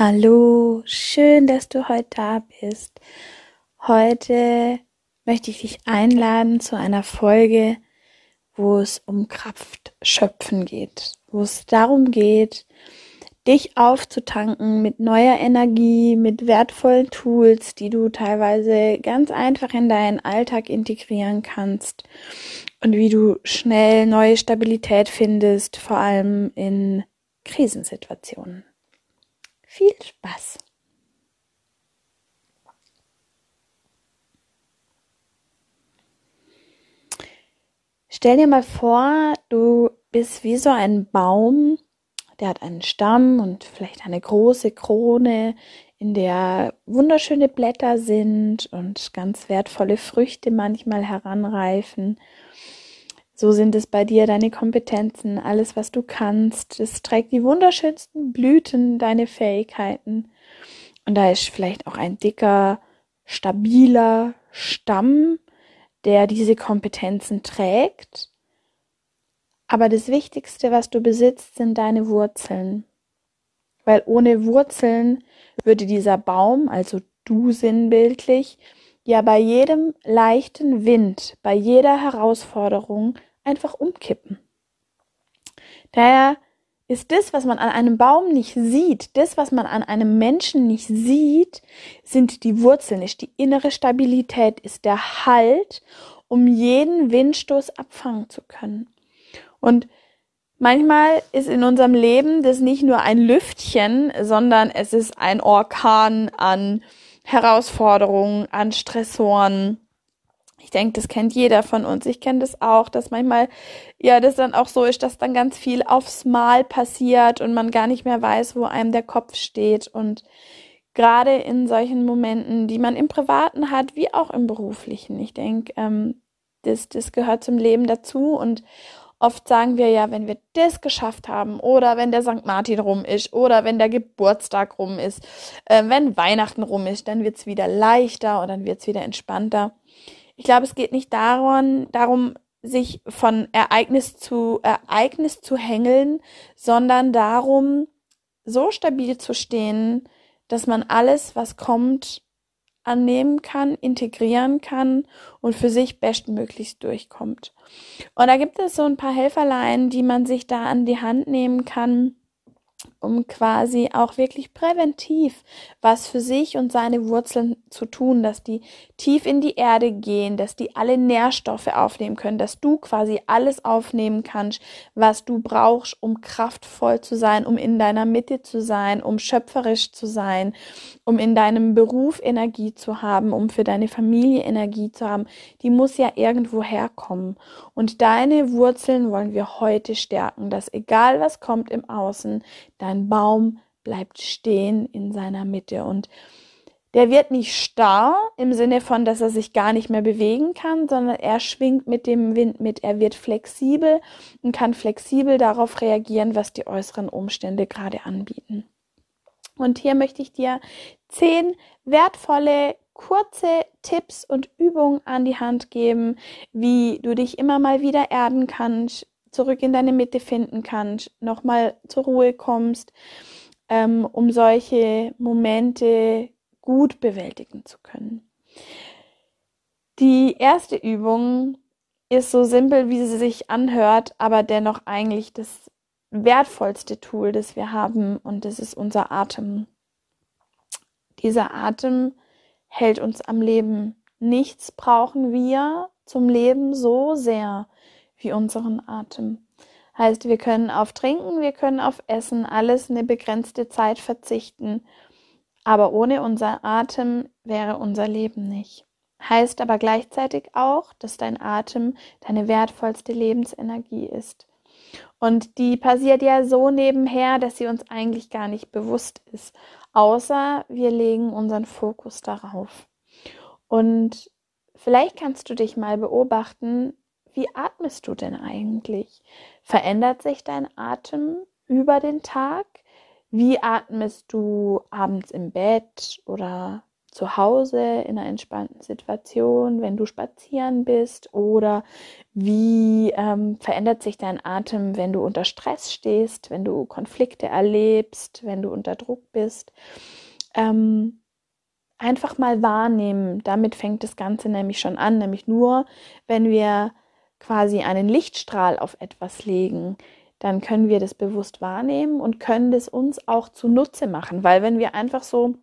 Hallo, schön, dass du heute da bist. Heute möchte ich dich einladen zu einer Folge, wo es um Kraft schöpfen geht, wo es darum geht, dich aufzutanken mit neuer Energie, mit wertvollen Tools, die du teilweise ganz einfach in deinen Alltag integrieren kannst und wie du schnell neue Stabilität findest, vor allem in Krisensituationen. Viel Spaß! Stell dir mal vor, du bist wie so ein Baum, der hat einen Stamm und vielleicht eine große Krone, in der wunderschöne Blätter sind und ganz wertvolle Früchte manchmal heranreifen. So sind es bei dir deine Kompetenzen, alles, was du kannst. Es trägt die wunderschönsten Blüten, deine Fähigkeiten. Und da ist vielleicht auch ein dicker, stabiler Stamm, der diese Kompetenzen trägt. Aber das Wichtigste, was du besitzt, sind deine Wurzeln. Weil ohne Wurzeln würde dieser Baum, also du sinnbildlich, ja bei jedem leichten Wind, bei jeder Herausforderung einfach umkippen. Daher ist das, was man an einem Baum nicht sieht, das, was man an einem Menschen nicht sieht, sind die Wurzeln, ist die innere Stabilität, ist der Halt, um jeden Windstoß abfangen zu können. Und manchmal ist in unserem Leben das nicht nur ein Lüftchen, sondern es ist ein Orkan an Herausforderungen, an Stressoren, ich denke, das kennt jeder von uns. Ich kenne das auch, dass manchmal ja das dann auch so ist, dass dann ganz viel aufs Mal passiert und man gar nicht mehr weiß, wo einem der Kopf steht. Und gerade in solchen Momenten, die man im Privaten hat, wie auch im beruflichen, ich denke, ähm, das, das gehört zum Leben dazu. Und oft sagen wir ja, wenn wir das geschafft haben oder wenn der St. Martin rum ist oder wenn der Geburtstag rum ist, äh, wenn Weihnachten rum ist, dann wird es wieder leichter und dann wird es wieder entspannter. Ich glaube, es geht nicht darum, darum, sich von Ereignis zu Ereignis zu hängeln, sondern darum, so stabil zu stehen, dass man alles, was kommt, annehmen kann, integrieren kann und für sich bestmöglichst durchkommt. Und da gibt es so ein paar Helferlein, die man sich da an die Hand nehmen kann, um quasi auch wirklich präventiv was für sich und seine Wurzeln zu tun, dass die tief in die Erde gehen, dass die alle Nährstoffe aufnehmen können, dass du quasi alles aufnehmen kannst, was du brauchst, um kraftvoll zu sein, um in deiner Mitte zu sein, um schöpferisch zu sein, um in deinem Beruf Energie zu haben, um für deine Familie Energie zu haben. Die muss ja irgendwo herkommen. Und deine Wurzeln wollen wir heute stärken, dass egal was kommt im Außen, Dein Baum bleibt stehen in seiner Mitte und der wird nicht starr im Sinne von, dass er sich gar nicht mehr bewegen kann, sondern er schwingt mit dem Wind mit. Er wird flexibel und kann flexibel darauf reagieren, was die äußeren Umstände gerade anbieten. Und hier möchte ich dir zehn wertvolle, kurze Tipps und Übungen an die Hand geben, wie du dich immer mal wieder erden kannst, zurück in deine Mitte finden kannst, nochmal zur Ruhe kommst, ähm, um solche Momente gut bewältigen zu können. Die erste Übung ist so simpel, wie sie sich anhört, aber dennoch eigentlich das wertvollste Tool, das wir haben, und das ist unser Atem. Dieser Atem hält uns am Leben. Nichts brauchen wir zum Leben so sehr wie unseren Atem. Heißt, wir können auf Trinken, wir können auf Essen, alles eine begrenzte Zeit verzichten. Aber ohne unser Atem wäre unser Leben nicht. heißt aber gleichzeitig auch, dass dein Atem deine wertvollste Lebensenergie ist. Und die passiert ja so nebenher, dass sie uns eigentlich gar nicht bewusst ist, außer wir legen unseren Fokus darauf. Und vielleicht kannst du dich mal beobachten, wie atmest du denn eigentlich? Verändert sich dein Atem über den Tag? Wie atmest du abends im Bett oder zu Hause in einer entspannten Situation, wenn du spazieren bist oder wie ähm, verändert sich dein Atem, wenn du unter Stress stehst, wenn du Konflikte erlebst, wenn du unter Druck bist. Ähm, einfach mal wahrnehmen. Damit fängt das Ganze nämlich schon an, nämlich nur, wenn wir quasi einen Lichtstrahl auf etwas legen, dann können wir das bewusst wahrnehmen und können das uns auch zunutze machen, weil wenn wir einfach so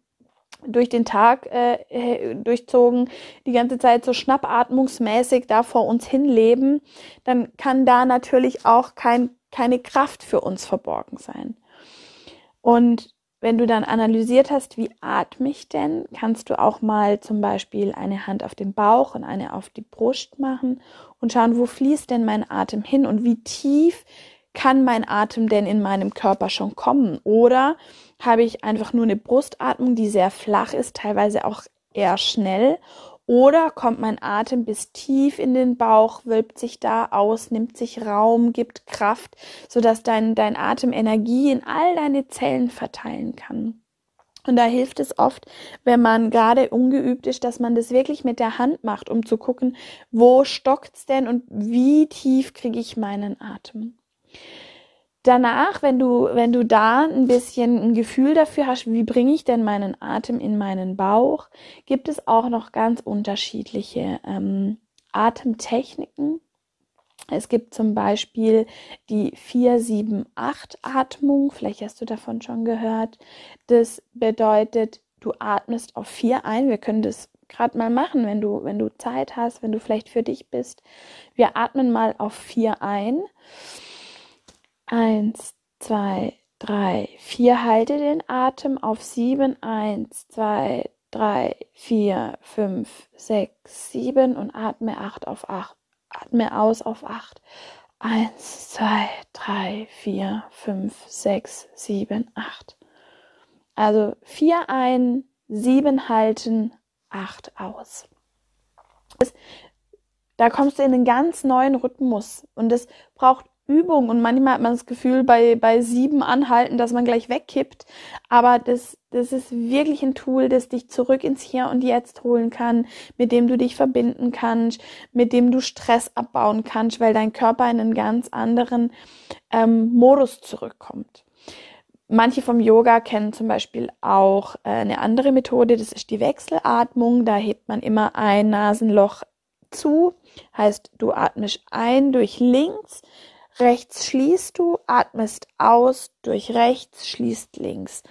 durch den Tag äh, durchzogen, die ganze Zeit so schnappatmungsmäßig da vor uns hinleben, dann kann da natürlich auch kein, keine Kraft für uns verborgen sein. Und wenn du dann analysiert hast, wie atme ich denn, kannst du auch mal zum Beispiel eine Hand auf den Bauch und eine auf die Brust machen und schauen, wo fließt denn mein Atem hin und wie tief kann mein Atem denn in meinem Körper schon kommen? Oder habe ich einfach nur eine Brustatmung, die sehr flach ist, teilweise auch eher schnell? Oder kommt mein Atem bis tief in den Bauch, wölbt sich da aus, nimmt sich Raum, gibt Kraft, sodass dein, dein Atem Energie in all deine Zellen verteilen kann. Und da hilft es oft, wenn man gerade ungeübt ist, dass man das wirklich mit der Hand macht, um zu gucken, wo stockt's denn und wie tief kriege ich meinen Atem. Danach, wenn du, wenn du da ein bisschen ein Gefühl dafür hast, wie bringe ich denn meinen Atem in meinen Bauch, gibt es auch noch ganz unterschiedliche ähm, Atemtechniken. Es gibt zum Beispiel die 4-7-8-Atmung, vielleicht hast du davon schon gehört. Das bedeutet, du atmest auf 4 ein. Wir können das gerade mal machen, wenn du, wenn du Zeit hast, wenn du vielleicht für dich bist. Wir atmen mal auf 4 ein. Eins, zwei, drei, vier. Halte den Atem auf sieben. Eins, zwei, drei, vier, fünf, sechs, sieben und atme acht auf acht. Atme aus auf acht. Eins, zwei, drei, vier, fünf, sechs, sieben, acht. Also vier ein, sieben halten, acht aus. Da kommst du in einen ganz neuen Rhythmus und es braucht Übung und manchmal hat man das Gefühl bei, bei sieben Anhalten, dass man gleich wegkippt. Aber das, das ist wirklich ein Tool, das dich zurück ins Hier und Jetzt holen kann, mit dem du dich verbinden kannst, mit dem du Stress abbauen kannst, weil dein Körper in einen ganz anderen ähm, Modus zurückkommt. Manche vom Yoga kennen zum Beispiel auch äh, eine andere Methode, das ist die Wechselatmung. Da hebt man immer ein Nasenloch zu, heißt du atmest ein durch links, rechts schließt du, atmest aus, durch rechts schließt links.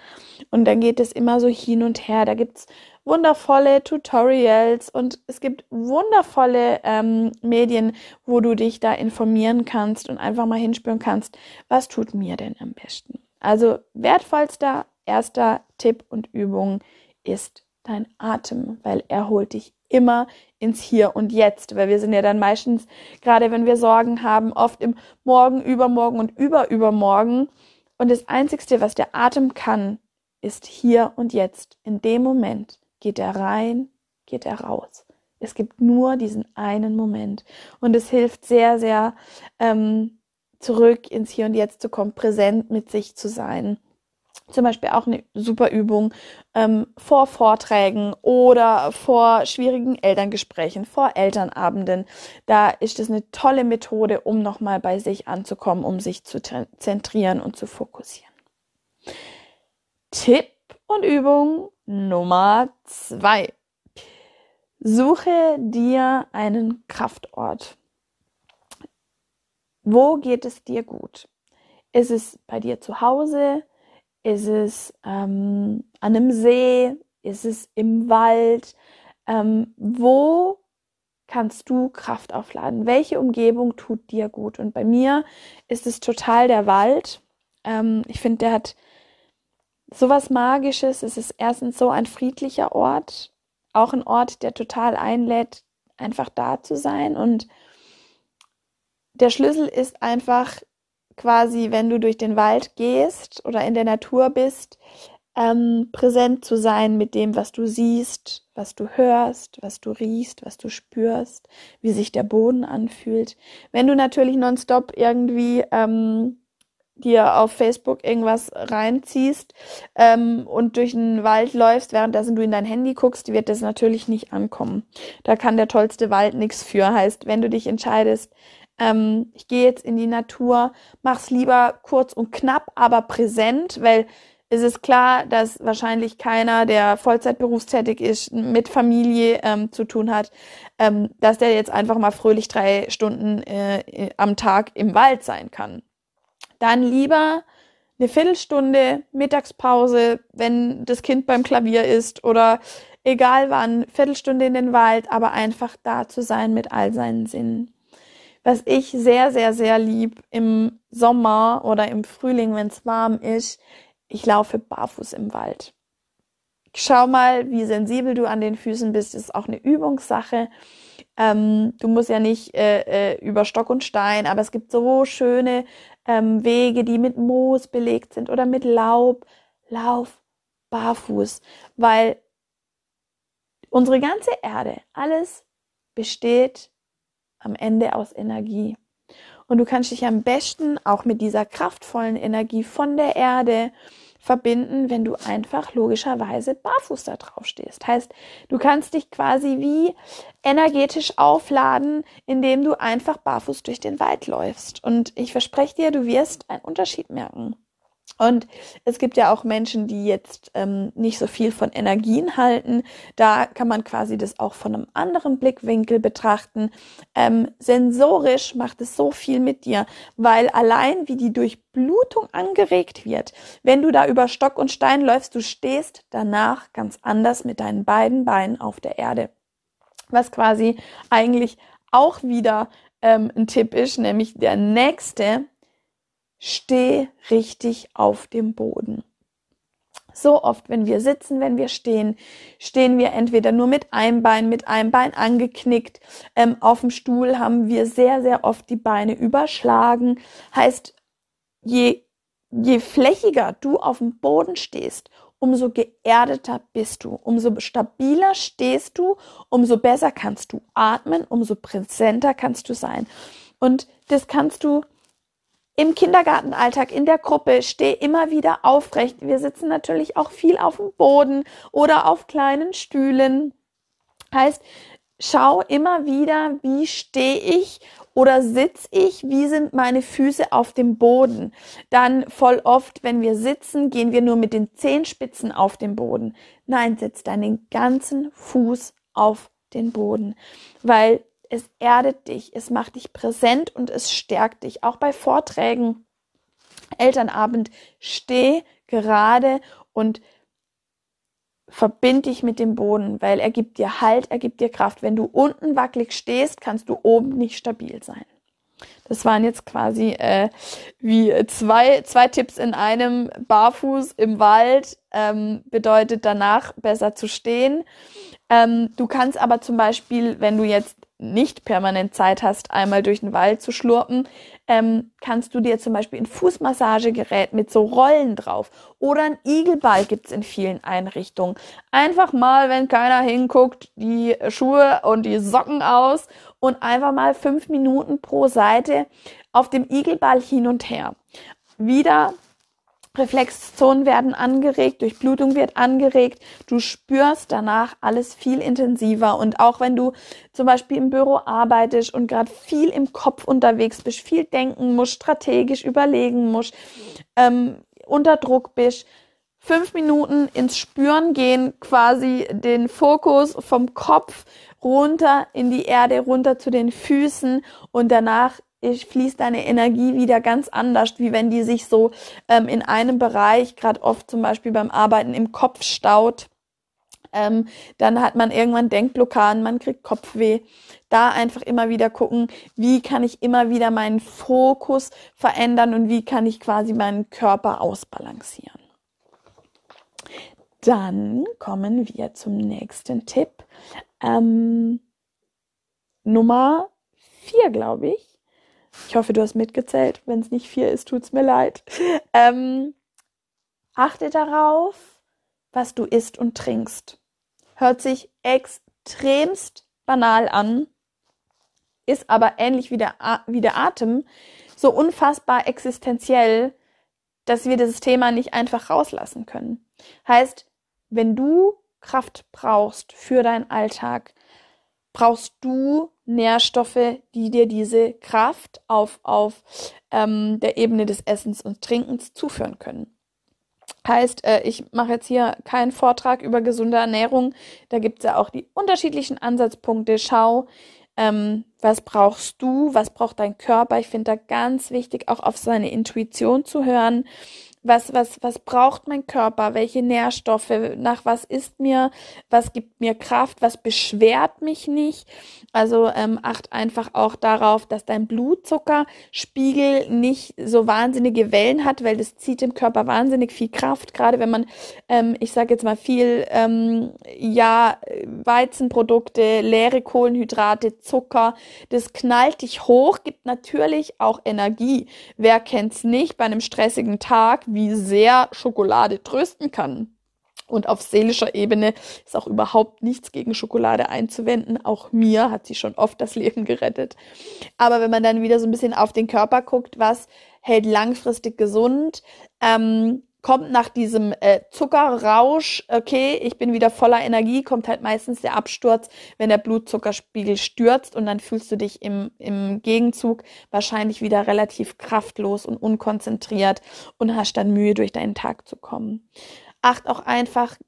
Und dann geht es immer so hin und her. Da gibt's wundervolle Tutorials und es gibt wundervolle ähm, Medien, wo du dich da informieren kannst und einfach mal hinspüren kannst, was tut mir denn am besten. Also wertvollster erster Tipp und Übung ist dein Atem, weil er holt dich immer ins Hier und Jetzt, weil wir sind ja dann meistens, gerade wenn wir Sorgen haben, oft im Morgen, Übermorgen und Überübermorgen. Und das Einzigste, was der Atem kann, ist hier und jetzt. In dem Moment geht er rein, geht er raus. Es gibt nur diesen einen Moment. Und es hilft sehr, sehr, ähm, zurück ins Hier und Jetzt zu kommen, präsent mit sich zu sein zum Beispiel auch eine super Übung ähm, vor Vorträgen oder vor schwierigen Elterngesprächen, vor Elternabenden. Da ist es eine tolle Methode, um nochmal bei sich anzukommen, um sich zu zentrieren und zu fokussieren. Tipp und Übung Nummer zwei. Suche dir einen Kraftort. Wo geht es dir gut? Ist es bei dir zu Hause? Ist es ähm, an einem See? Ist es im Wald? Ähm, wo kannst du Kraft aufladen? Welche Umgebung tut dir gut? Und bei mir ist es total der Wald. Ähm, ich finde, der hat sowas Magisches. Es ist erstens so ein friedlicher Ort, auch ein Ort, der total einlädt, einfach da zu sein. Und der Schlüssel ist einfach quasi, wenn du durch den Wald gehst oder in der Natur bist, ähm, präsent zu sein mit dem, was du siehst, was du hörst, was du riechst, was du spürst, wie sich der Boden anfühlt. Wenn du natürlich nonstop irgendwie ähm, dir auf Facebook irgendwas reinziehst ähm, und durch den Wald läufst, währenddessen du in dein Handy guckst, wird das natürlich nicht ankommen. Da kann der tollste Wald nichts für. Heißt, wenn du dich entscheidest, ähm, ich gehe jetzt in die Natur, mach's lieber kurz und knapp, aber präsent, weil es ist klar, dass wahrscheinlich keiner, der Vollzeit berufstätig ist, mit Familie ähm, zu tun hat, ähm, dass der jetzt einfach mal fröhlich drei Stunden äh, am Tag im Wald sein kann dann lieber eine Viertelstunde Mittagspause, wenn das Kind beim Klavier ist oder egal wann, Viertelstunde in den Wald, aber einfach da zu sein mit all seinen Sinnen. Was ich sehr, sehr, sehr lieb im Sommer oder im Frühling, wenn es warm ist, ich laufe barfuß im Wald. Schau mal, wie sensibel du an den Füßen bist. Das ist auch eine Übungssache. Ähm, du musst ja nicht äh, äh, über Stock und Stein, aber es gibt so schöne ähm, Wege, die mit Moos belegt sind oder mit Laub. Lauf barfuß, weil unsere ganze Erde, alles besteht am Ende aus Energie. Und du kannst dich am besten auch mit dieser kraftvollen Energie von der Erde verbinden, wenn du einfach logischerweise barfuß da drauf stehst. Heißt, du kannst dich quasi wie energetisch aufladen, indem du einfach barfuß durch den Wald läufst. Und ich verspreche dir, du wirst einen Unterschied merken. Und es gibt ja auch Menschen, die jetzt ähm, nicht so viel von Energien halten. Da kann man quasi das auch von einem anderen Blickwinkel betrachten. Ähm, sensorisch macht es so viel mit dir, weil allein wie die Durchblutung angeregt wird, wenn du da über Stock und Stein läufst, du stehst danach ganz anders mit deinen beiden Beinen auf der Erde. Was quasi eigentlich auch wieder ähm, ein Tipp ist, nämlich der nächste Steh richtig auf dem Boden. So oft, wenn wir sitzen, wenn wir stehen, stehen wir entweder nur mit einem Bein, mit einem Bein angeknickt. Ähm, auf dem Stuhl haben wir sehr, sehr oft die Beine überschlagen. Heißt, je, je flächiger du auf dem Boden stehst, umso geerdeter bist du, umso stabiler stehst du, umso besser kannst du atmen, umso präsenter kannst du sein. Und das kannst du im Kindergartenalltag, in der Gruppe, steh immer wieder aufrecht. Wir sitzen natürlich auch viel auf dem Boden oder auf kleinen Stühlen. Heißt, schau immer wieder, wie stehe ich oder sitz ich, wie sind meine Füße auf dem Boden. Dann voll oft, wenn wir sitzen, gehen wir nur mit den Zehenspitzen auf den Boden. Nein, setz deinen ganzen Fuß auf den Boden, weil es erdet dich, es macht dich präsent und es stärkt dich. Auch bei Vorträgen, Elternabend, steh gerade und verbind dich mit dem Boden, weil er gibt dir Halt, er gibt dir Kraft. Wenn du unten wackelig stehst, kannst du oben nicht stabil sein. Das waren jetzt quasi äh, wie zwei, zwei Tipps in einem. Barfuß im Wald ähm, bedeutet danach besser zu stehen. Ähm, du kannst aber zum Beispiel, wenn du jetzt nicht permanent Zeit hast, einmal durch den Wald zu schlurpen, ähm, kannst du dir zum Beispiel ein Fußmassagegerät mit so Rollen drauf oder ein Igelball gibt's in vielen Einrichtungen. Einfach mal, wenn keiner hinguckt, die Schuhe und die Socken aus und einfach mal fünf Minuten pro Seite auf dem Igelball hin und her. Wieder Reflexzonen werden angeregt, Durchblutung wird angeregt, du spürst danach alles viel intensiver. Und auch wenn du zum Beispiel im Büro arbeitest und gerade viel im Kopf unterwegs bist, viel denken musst, strategisch überlegen musst, ähm, unter Druck bist, fünf Minuten ins Spüren gehen, quasi den Fokus vom Kopf runter in die Erde, runter zu den Füßen und danach fließt deine Energie wieder ganz anders, wie wenn die sich so ähm, in einem Bereich, gerade oft zum Beispiel beim Arbeiten im Kopf staut. Ähm, dann hat man irgendwann Denkblockaden, man kriegt Kopfweh. Da einfach immer wieder gucken, wie kann ich immer wieder meinen Fokus verändern und wie kann ich quasi meinen Körper ausbalancieren. dann kommen wir zum nächsten Tipp. Ähm, Nummer vier, glaube ich. Ich hoffe, du hast mitgezählt. Wenn es nicht vier ist, tut es mir leid. Ähm, achte darauf, was du isst und trinkst. Hört sich extremst banal an, ist aber ähnlich wie der, wie der Atem so unfassbar existenziell, dass wir dieses Thema nicht einfach rauslassen können. Heißt, wenn du Kraft brauchst für deinen Alltag, brauchst du Nährstoffe, die dir diese Kraft auf, auf ähm, der Ebene des Essens und Trinkens zuführen können. Heißt, äh, ich mache jetzt hier keinen Vortrag über gesunde Ernährung. Da gibt es ja auch die unterschiedlichen Ansatzpunkte. Schau, ähm, was brauchst du, was braucht dein Körper. Ich finde da ganz wichtig, auch auf seine Intuition zu hören was, was, was braucht mein Körper, welche Nährstoffe, nach was ist mir, was gibt mir Kraft, was beschwert mich nicht. Also ähm, acht einfach auch darauf, dass dein Blutzuckerspiegel nicht so wahnsinnige Wellen hat, weil das zieht dem Körper wahnsinnig viel Kraft, gerade wenn man, ähm, ich sage jetzt mal viel, ähm, ja, Weizenprodukte, leere Kohlenhydrate, Zucker, das knallt dich hoch, gibt natürlich auch Energie. Wer kennt's nicht bei einem stressigen Tag? Wie sehr Schokolade trösten kann. Und auf seelischer Ebene ist auch überhaupt nichts gegen Schokolade einzuwenden. Auch mir hat sie schon oft das Leben gerettet. Aber wenn man dann wieder so ein bisschen auf den Körper guckt, was hält langfristig gesund, ähm, kommt nach diesem äh, Zuckerrausch, okay, ich bin wieder voller Energie, kommt halt meistens der Absturz, wenn der Blutzuckerspiegel stürzt und dann fühlst du dich im, im Gegenzug wahrscheinlich wieder relativ kraftlos und unkonzentriert und hast dann Mühe, durch deinen Tag zu kommen. Acht auch einfach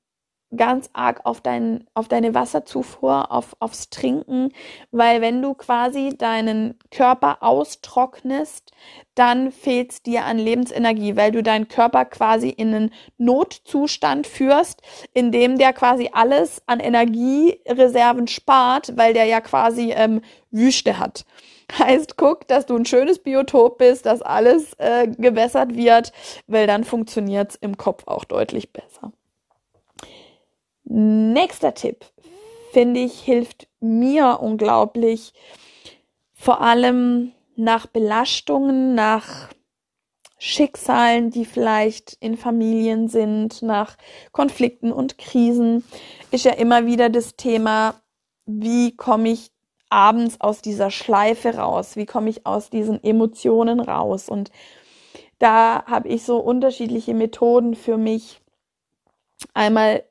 ganz arg auf, dein, auf deine Wasserzufuhr, auf, aufs Trinken, weil wenn du quasi deinen Körper austrocknest, dann fehlt es dir an Lebensenergie, weil du deinen Körper quasi in einen Notzustand führst, in dem der quasi alles an Energiereserven spart, weil der ja quasi ähm, Wüste hat. Heißt, guck, dass du ein schönes Biotop bist, dass alles äh, gewässert wird, weil dann funktioniert es im Kopf auch deutlich besser. Nächster Tipp, finde ich, hilft mir unglaublich, vor allem nach Belastungen, nach Schicksalen, die vielleicht in Familien sind, nach Konflikten und Krisen, ist ja immer wieder das Thema, wie komme ich abends aus dieser Schleife raus, wie komme ich aus diesen Emotionen raus. Und da habe ich so unterschiedliche Methoden für mich. Einmal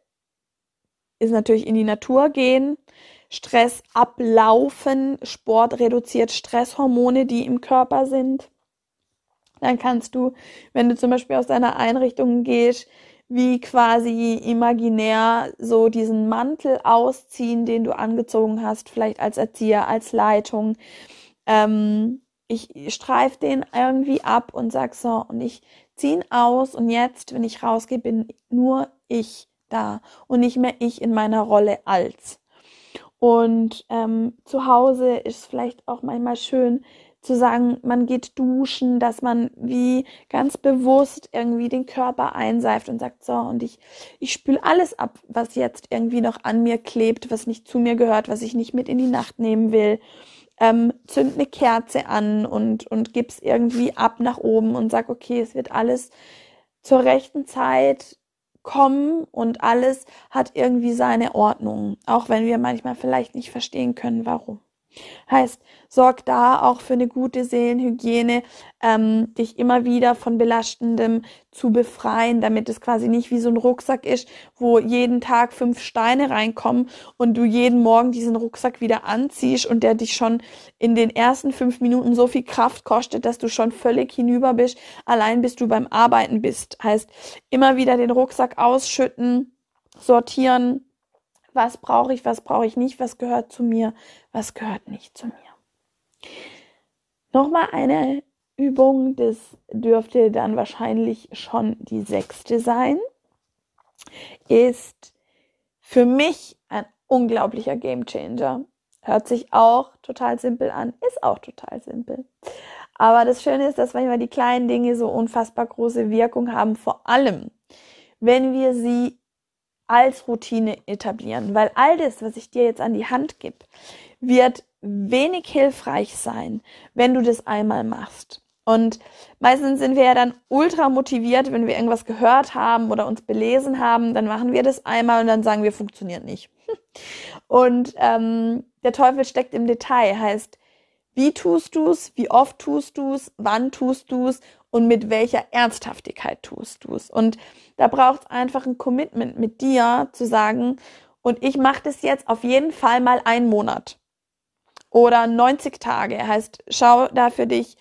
ist natürlich in die Natur gehen, Stress ablaufen, Sport reduziert Stresshormone, die im Körper sind. Dann kannst du, wenn du zum Beispiel aus deiner Einrichtung gehst, wie quasi imaginär so diesen Mantel ausziehen, den du angezogen hast, vielleicht als Erzieher, als Leitung. Ähm, ich streife den irgendwie ab und sag so, und ich ziehe ihn aus und jetzt, wenn ich rausgehe, bin nur ich da und nicht mehr ich in meiner Rolle als. Und ähm, zu Hause ist vielleicht auch manchmal schön zu sagen, man geht duschen, dass man wie ganz bewusst irgendwie den Körper einseift und sagt, so, und ich, ich spüle alles ab, was jetzt irgendwie noch an mir klebt, was nicht zu mir gehört, was ich nicht mit in die Nacht nehmen will. Ähm, zünd eine Kerze an und, und gib's irgendwie ab nach oben und sag, okay, es wird alles zur rechten Zeit kommen und alles hat irgendwie seine Ordnung, auch wenn wir manchmal vielleicht nicht verstehen können, warum. Heißt, sorg da auch für eine gute Seelenhygiene, ähm, dich immer wieder von Belastendem zu befreien, damit es quasi nicht wie so ein Rucksack ist, wo jeden Tag fünf Steine reinkommen und du jeden Morgen diesen Rucksack wieder anziehst und der dich schon in den ersten fünf Minuten so viel Kraft kostet, dass du schon völlig hinüber bist, allein bis du beim Arbeiten bist. Heißt, immer wieder den Rucksack ausschütten, sortieren, was brauche ich, was brauche ich nicht, was gehört zu mir, was gehört nicht zu mir. Nochmal eine Übung, das dürfte dann wahrscheinlich schon die sechste sein, ist für mich ein unglaublicher Gamechanger. Hört sich auch total simpel an, ist auch total simpel. Aber das Schöne ist, dass manchmal die kleinen Dinge so unfassbar große Wirkung haben, vor allem wenn wir sie als Routine etablieren, weil all das, was ich dir jetzt an die Hand gebe, wird wenig hilfreich sein, wenn du das einmal machst. Und meistens sind wir ja dann ultra motiviert, wenn wir irgendwas gehört haben oder uns belesen haben, dann machen wir das einmal und dann sagen wir, funktioniert nicht. Und ähm, der Teufel steckt im Detail, heißt, wie tust du es, wie oft tust du es, wann tust du es und mit welcher Ernsthaftigkeit tust du es. Und da braucht es einfach ein Commitment mit dir zu sagen, und ich mache das jetzt auf jeden Fall mal einen Monat oder 90 Tage. Heißt, schau da für dich,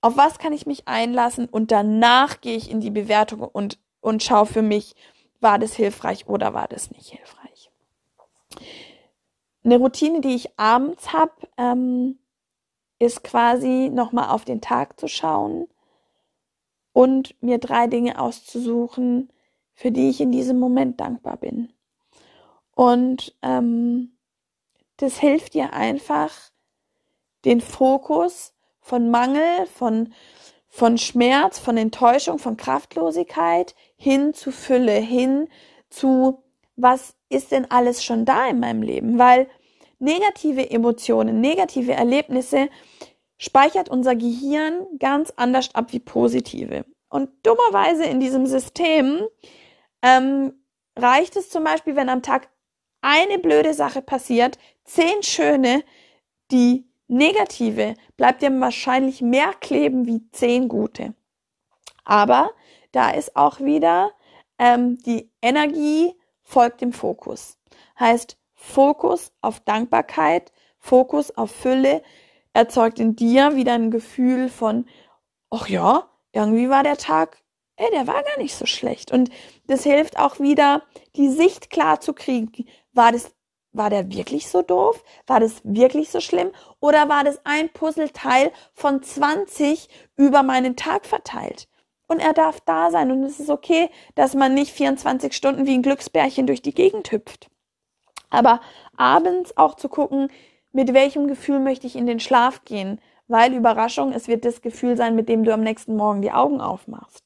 auf was kann ich mich einlassen und danach gehe ich in die Bewertung und, und schau für mich, war das hilfreich oder war das nicht hilfreich. Eine Routine, die ich abends habe, ähm, ist quasi nochmal auf den Tag zu schauen und mir drei Dinge auszusuchen, für die ich in diesem Moment dankbar bin. Und ähm, das hilft dir einfach, den Fokus von Mangel, von, von Schmerz, von Enttäuschung, von Kraftlosigkeit hin zu Fülle, hin zu, was ist denn alles schon da in meinem Leben? Weil negative Emotionen, negative Erlebnisse speichert unser Gehirn ganz anders ab wie positive. Und dummerweise in diesem System ähm, reicht es zum Beispiel, wenn am Tag eine blöde Sache passiert, zehn schöne, die negative bleibt dir wahrscheinlich mehr kleben wie zehn gute. Aber da ist auch wieder ähm, die Energie folgt dem Fokus. Heißt Fokus auf Dankbarkeit, Fokus auf Fülle erzeugt in dir wieder ein Gefühl von, ach ja, irgendwie war der Tag ey, der war gar nicht so schlecht. Und das hilft auch wieder, die Sicht klar zu kriegen. War das, war der wirklich so doof? War das wirklich so schlimm? Oder war das ein Puzzleteil von 20 über meinen Tag verteilt? Und er darf da sein. Und es ist okay, dass man nicht 24 Stunden wie ein Glücksbärchen durch die Gegend hüpft. Aber abends auch zu gucken, mit welchem Gefühl möchte ich in den Schlaf gehen? Weil Überraschung, es wird das Gefühl sein, mit dem du am nächsten Morgen die Augen aufmachst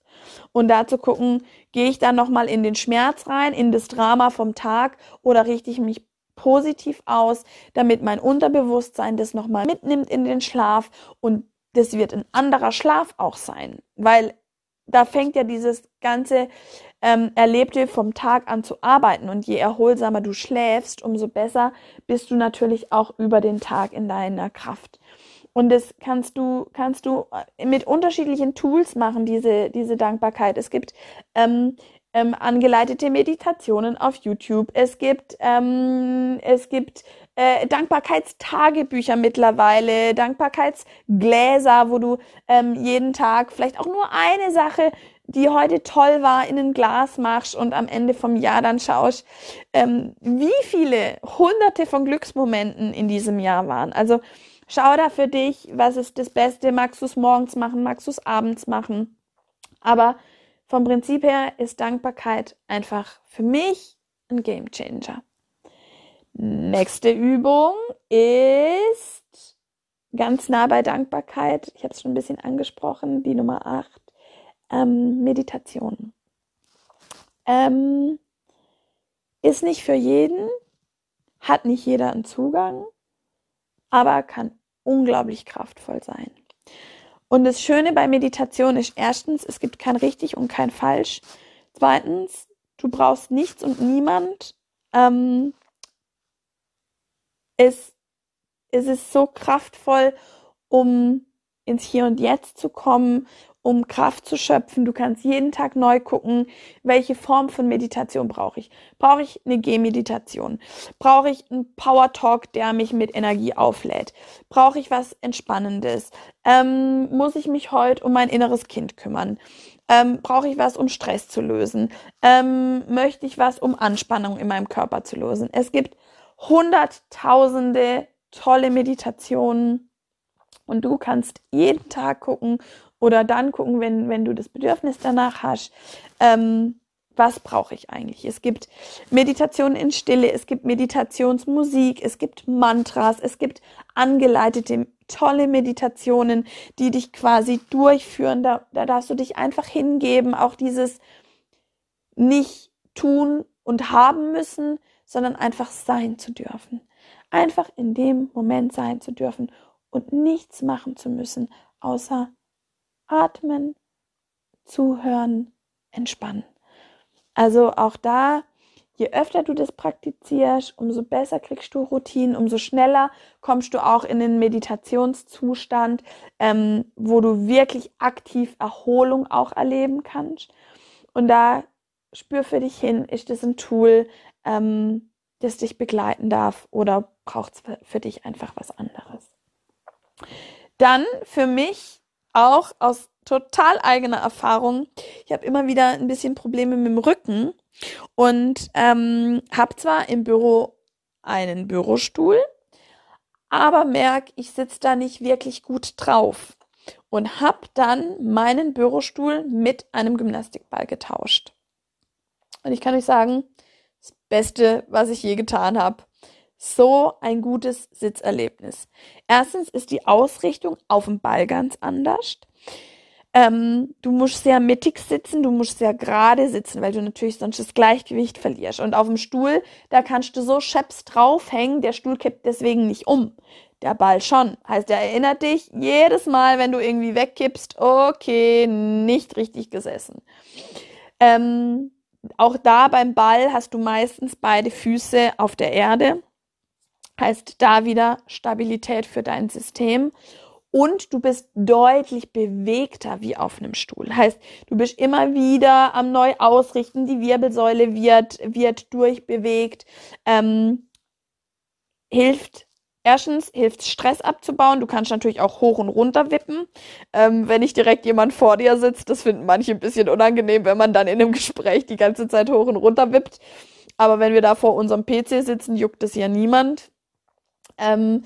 und da zu gucken, gehe ich dann nochmal in den Schmerz rein, in das Drama vom Tag oder richte ich mich positiv aus, damit mein Unterbewusstsein das nochmal mitnimmt in den Schlaf und das wird ein anderer Schlaf auch sein, weil da fängt ja dieses ganze ähm, Erlebte vom Tag an zu arbeiten und je erholsamer du schläfst, umso besser bist du natürlich auch über den Tag in deiner Kraft. Und das kannst du, kannst du äh, mit unterschiedlichen Tools machen, diese, diese Dankbarkeit. Es gibt ähm, ähm, angeleitete Meditationen auf YouTube. Es gibt, ähm, es gibt äh, Dankbarkeitstagebücher mittlerweile, Dankbarkeitsgläser, wo du ähm, jeden Tag vielleicht auch nur eine Sache, die heute toll war, in ein Glas machst und am Ende vom Jahr dann schaust, ähm, wie viele hunderte von Glücksmomenten in diesem Jahr waren. Also Schau da für dich, was ist das Beste. Magst du es morgens machen, magst du es abends machen. Aber vom Prinzip her ist Dankbarkeit einfach für mich ein Game Changer. Nächste Übung ist ganz nah bei Dankbarkeit. Ich habe es schon ein bisschen angesprochen, die Nummer 8. Ähm, Meditation. Ähm, ist nicht für jeden, hat nicht jeder einen Zugang, aber kann unglaublich kraftvoll sein. Und das Schöne bei Meditation ist erstens, es gibt kein richtig und kein falsch. Zweitens, du brauchst nichts und niemand. Ähm, es, es ist so kraftvoll, um ins Hier und Jetzt zu kommen, um Kraft zu schöpfen. Du kannst jeden Tag neu gucken, welche Form von Meditation brauche ich. Brauche ich eine Gehmeditation? Brauche ich einen Power Talk, der mich mit Energie auflädt? Brauche ich was Entspannendes? Ähm, muss ich mich heute um mein inneres Kind kümmern? Ähm, brauche ich was, um Stress zu lösen? Ähm, möchte ich was, um Anspannung in meinem Körper zu lösen? Es gibt hunderttausende tolle Meditationen und du kannst jeden Tag gucken oder dann gucken, wenn, wenn du das Bedürfnis danach hast, ähm, was brauche ich eigentlich? Es gibt Meditation in Stille, es gibt Meditationsmusik, es gibt Mantras, es gibt angeleitete tolle Meditationen, die dich quasi durchführen. Da, da darfst du dich einfach hingeben, auch dieses nicht tun und haben müssen, sondern einfach sein zu dürfen. Einfach in dem Moment sein zu dürfen und nichts machen zu müssen, außer atmen, zuhören, entspannen. Also auch da, je öfter du das praktizierst, umso besser kriegst du Routinen, umso schneller kommst du auch in den Meditationszustand, ähm, wo du wirklich aktiv Erholung auch erleben kannst. Und da spür für dich hin, ist das ein Tool, ähm, das dich begleiten darf oder braucht es für dich einfach was anderes. Dann für mich auch aus total eigener Erfahrung. Ich habe immer wieder ein bisschen Probleme mit dem Rücken und ähm, habe zwar im Büro einen Bürostuhl, aber merke, ich sitze da nicht wirklich gut drauf und habe dann meinen Bürostuhl mit einem Gymnastikball getauscht. Und ich kann euch sagen, das Beste, was ich je getan habe. So ein gutes Sitzerlebnis. Erstens ist die Ausrichtung auf dem Ball ganz anders. Ähm, du musst sehr mittig sitzen, du musst sehr gerade sitzen, weil du natürlich sonst das Gleichgewicht verlierst. Und auf dem Stuhl, da kannst du so scheps draufhängen, der Stuhl kippt deswegen nicht um. Der Ball schon. Heißt, er erinnert dich jedes Mal, wenn du irgendwie wegkippst, okay, nicht richtig gesessen. Ähm, auch da beim Ball hast du meistens beide Füße auf der Erde. Heißt da wieder Stabilität für dein System. Und du bist deutlich bewegter wie auf einem Stuhl. Heißt, du bist immer wieder am neu ausrichten. Die Wirbelsäule wird, wird durchbewegt. Ähm, hilft Erstens hilft Stress abzubauen. Du kannst natürlich auch hoch und runter wippen. Ähm, wenn nicht direkt jemand vor dir sitzt, das finden manche ein bisschen unangenehm, wenn man dann in einem Gespräch die ganze Zeit hoch und runter wippt. Aber wenn wir da vor unserem PC sitzen, juckt es ja niemand. Ähm,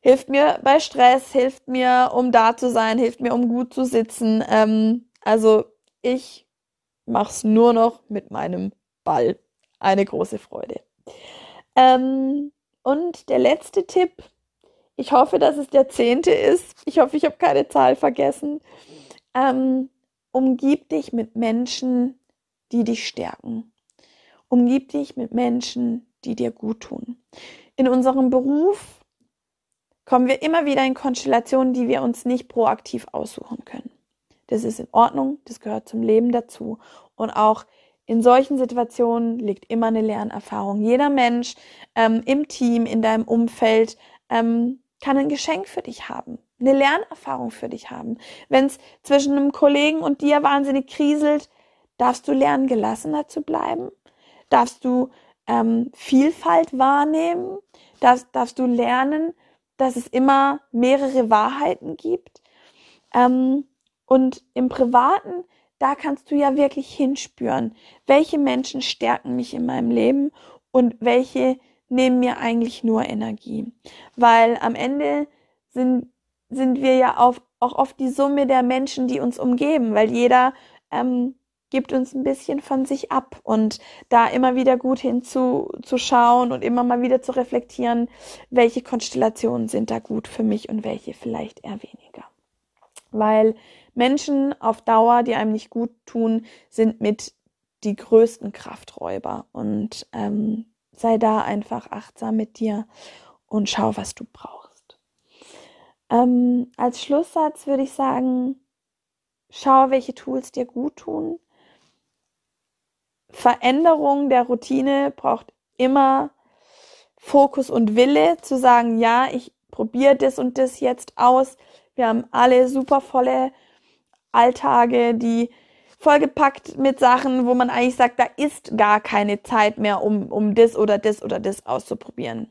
hilft mir bei Stress, hilft mir, um da zu sein, hilft mir, um gut zu sitzen. Ähm, also ich mach's nur noch mit meinem Ball. Eine große Freude. Ähm, und der letzte Tipp, ich hoffe, dass es der zehnte ist. Ich hoffe, ich habe keine Zahl vergessen. Ähm, umgib dich mit Menschen, die dich stärken. Umgib dich mit Menschen, die dir gut tun. In unserem Beruf kommen wir immer wieder in Konstellationen, die wir uns nicht proaktiv aussuchen können. Das ist in Ordnung, das gehört zum Leben dazu. Und auch in solchen Situationen liegt immer eine Lernerfahrung. Jeder Mensch ähm, im Team, in deinem Umfeld ähm, kann ein Geschenk für dich haben, eine Lernerfahrung für dich haben. Wenn es zwischen einem Kollegen und dir wahnsinnig kriselt, darfst du lernen, gelassener zu bleiben. Darfst du ähm, Vielfalt wahrnehmen. Darfst, darfst du lernen, dass es immer mehrere Wahrheiten gibt. Ähm, und im Privaten da kannst du ja wirklich hinspüren, welche Menschen stärken mich in meinem Leben und welche nehmen mir eigentlich nur Energie. Weil am Ende sind, sind wir ja auf, auch oft die Summe der Menschen, die uns umgeben, weil jeder ähm, gibt uns ein bisschen von sich ab und da immer wieder gut hinzuschauen und immer mal wieder zu reflektieren, welche Konstellationen sind da gut für mich und welche vielleicht eher weniger. Weil Menschen auf Dauer, die einem nicht gut tun, sind mit die größten Krafträuber. Und ähm, sei da einfach achtsam mit dir und schau, was du brauchst. Ähm, als Schlusssatz würde ich sagen, schau, welche Tools dir gut tun. Veränderung der Routine braucht immer Fokus und Wille zu sagen, ja, ich probiere das und das jetzt aus. Wir haben alle super volle Alltage, die vollgepackt mit Sachen, wo man eigentlich sagt, da ist gar keine Zeit mehr, um, um das oder das oder das auszuprobieren.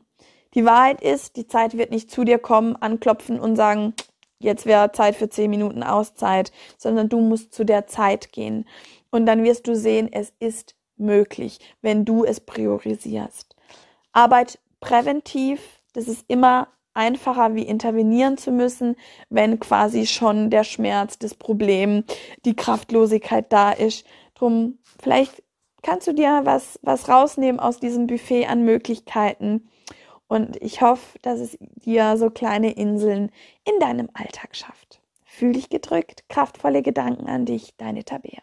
Die Wahrheit ist, die Zeit wird nicht zu dir kommen, anklopfen und sagen, jetzt wäre Zeit für zehn Minuten Auszeit, sondern du musst zu der Zeit gehen. Und dann wirst du sehen, es ist möglich, wenn du es priorisierst. Arbeit präventiv, das ist immer einfacher wie intervenieren zu müssen, wenn quasi schon der Schmerz, das Problem, die Kraftlosigkeit da ist. Drum, vielleicht kannst du dir was, was rausnehmen aus diesem Buffet an Möglichkeiten. Und ich hoffe, dass es dir so kleine Inseln in deinem Alltag schafft. Fühl dich gedrückt, kraftvolle Gedanken an dich, deine Tabea.